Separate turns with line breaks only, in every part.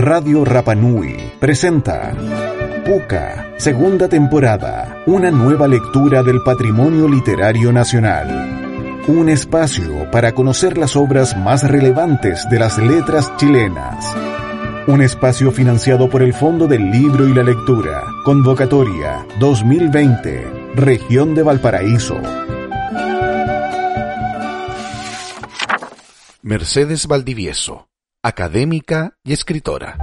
Radio Rapanui presenta Puca, segunda temporada, una nueva lectura del patrimonio literario nacional. Un espacio para conocer las obras más relevantes de las letras chilenas. Un espacio financiado por el Fondo del Libro y la Lectura. Convocatoria 2020, Región de Valparaíso.
Mercedes Valdivieso, académica y escritora.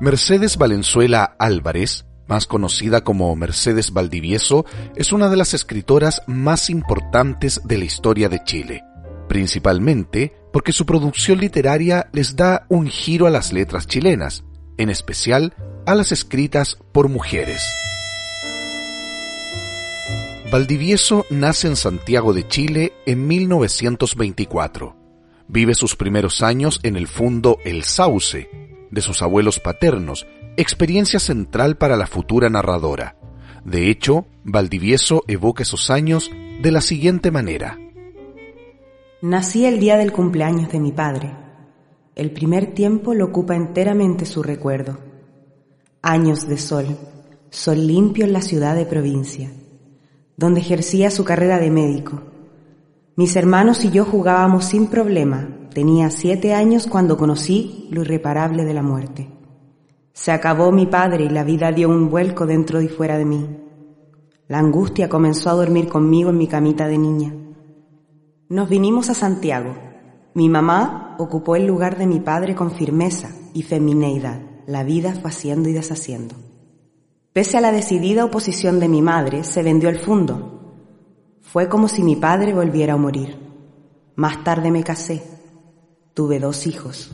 Mercedes Valenzuela Álvarez, más conocida como Mercedes Valdivieso, es una de las escritoras más importantes de la historia de Chile, principalmente porque su producción literaria les da un giro a las letras chilenas, en especial a las escritas por mujeres. Valdivieso nace en Santiago de Chile en 1924. Vive sus primeros años en el fundo El Sauce, de sus abuelos paternos, experiencia central para la futura narradora. De hecho, Valdivieso evoca esos años de la siguiente manera.
Nací el día del cumpleaños de mi padre. El primer tiempo lo ocupa enteramente su recuerdo. Años de sol, sol limpio en la ciudad de provincia donde ejercía su carrera de médico. Mis hermanos y yo jugábamos sin problema. Tenía siete años cuando conocí lo irreparable de la muerte. Se acabó mi padre y la vida dio un vuelco dentro y fuera de mí. La angustia comenzó a dormir conmigo en mi camita de niña. Nos vinimos a Santiago. Mi mamá ocupó el lugar de mi padre con firmeza y femineidad. La vida fue haciendo y deshaciendo. Pese a la decidida oposición de mi madre, se vendió el fondo. Fue como si mi padre volviera a morir. Más tarde me casé. Tuve dos hijos.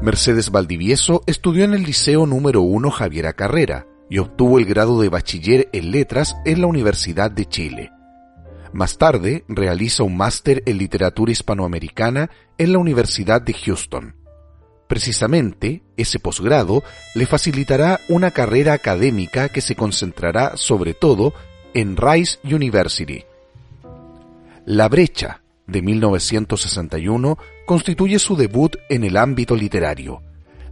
Mercedes Valdivieso estudió en el Liceo número 1 Javiera Carrera y obtuvo el grado de bachiller en letras en la Universidad de Chile. Más tarde realiza un máster en literatura hispanoamericana en la Universidad de Houston. Precisamente, ese posgrado le facilitará una carrera académica que se concentrará sobre todo en Rice University. La brecha de 1961 constituye su debut en el ámbito literario.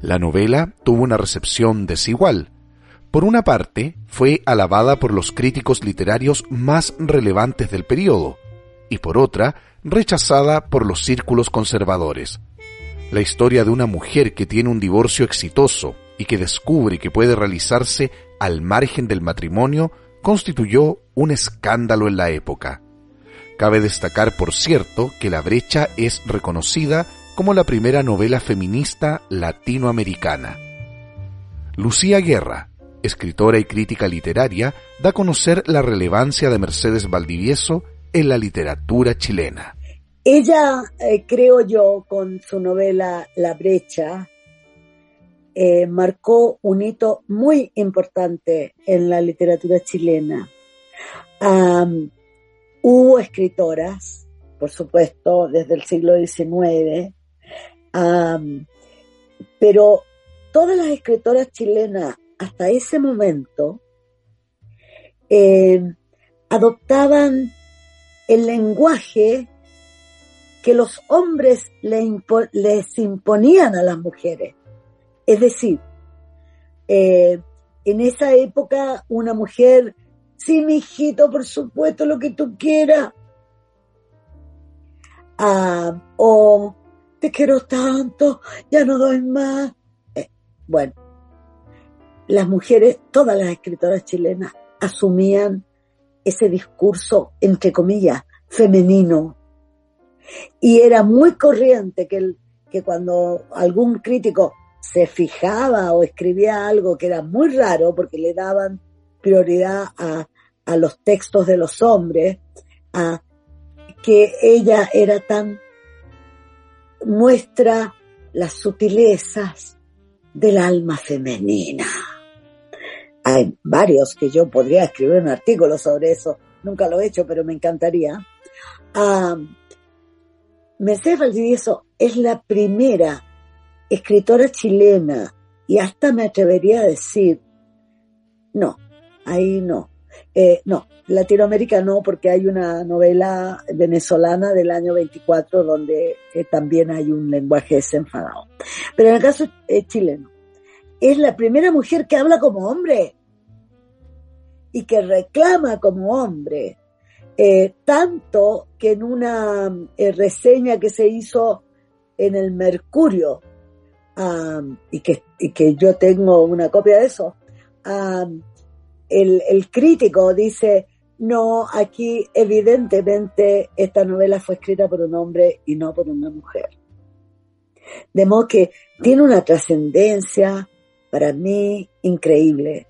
La novela tuvo una recepción desigual. Por una parte, fue alabada por los críticos literarios más relevantes del periodo, y por otra, rechazada por los círculos conservadores la historia de una mujer que tiene un divorcio exitoso y que descubre que puede realizarse al margen del matrimonio constituyó un escándalo en la época. Cabe destacar, por cierto, que La Brecha es reconocida como la primera novela feminista latinoamericana. Lucía Guerra, escritora y crítica literaria, da a conocer la relevancia de Mercedes Valdivieso en la literatura chilena.
Ella, eh, creo yo, con su novela La brecha, eh, marcó un hito muy importante en la literatura chilena. hubo escritoras, por supuesto, desde el siglo XIX, pero todas las escritoras chilenas hasta ese momento eh, adoptaban el lenguaje que los hombres les imponían a las mujeres. Es decir, eh, en esa época una mujer, sí, mi hijito, por supuesto, lo que tú quieras. Ah, o te quiero tanto, ya no doy más. Eh, bueno, las mujeres, todas las escritoras chilenas, asumían ese discurso, entre comillas, femenino, y era muy corriente que, que cuando algún crítico se fijaba o escribía algo que era muy raro porque le daban prioridad a, a los textos de los hombres, a que ella era tan muestra las sutilezas del alma femenina. Hay varios que yo podría escribir un artículo sobre eso, nunca lo he hecho, pero me encantaría. Ah, Mercedes Valdivieso es la primera escritora chilena y hasta me atrevería a decir, no, ahí no, Eh, no, Latinoamérica no, porque hay una novela venezolana del año 24 donde eh, también hay un lenguaje desenfadado. Pero en el caso eh, chileno, es la primera mujer que habla como hombre y que reclama como hombre. tanto que en una reseña que se hizo en el Mercurio, y, que, y que yo tengo una copia de eso, el, el crítico dice, no, aquí evidentemente esta novela fue escrita por un hombre y no por una mujer. De modo que tiene una trascendencia para mí increíble.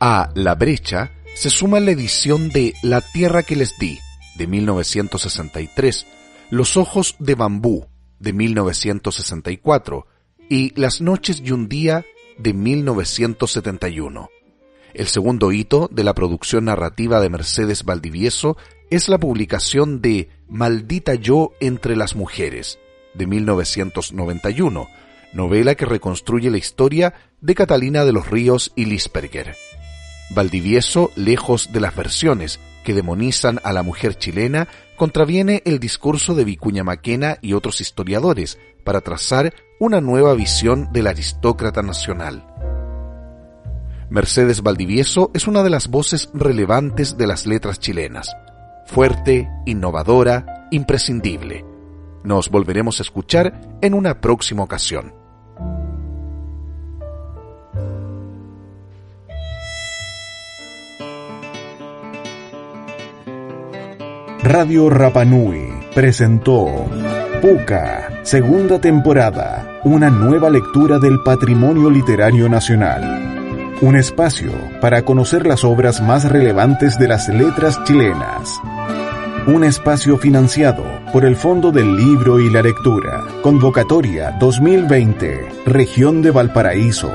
A La Brecha se suma la edición de La Tierra que les di, de 1963, Los Ojos de Bambú, de 1964, y Las Noches y un Día, de 1971. El segundo hito de la producción narrativa de Mercedes Valdivieso es la publicación de Maldita yo entre las mujeres, de 1991, novela que reconstruye la historia de Catalina de los Ríos y Lisperger. Valdivieso, lejos de las versiones que demonizan a la mujer chilena, contraviene el discurso de Vicuña Maquena y otros historiadores para trazar una nueva visión del aristócrata nacional. Mercedes Valdivieso es una de las voces relevantes de las letras chilenas. Fuerte, innovadora, imprescindible. Nos volveremos a escuchar en una próxima ocasión.
Radio Rapanui presentó Puca, segunda temporada, una nueva lectura del patrimonio literario nacional. Un espacio para conocer las obras más relevantes de las letras chilenas. Un espacio financiado por el Fondo del Libro y la Lectura. Convocatoria 2020, Región de Valparaíso,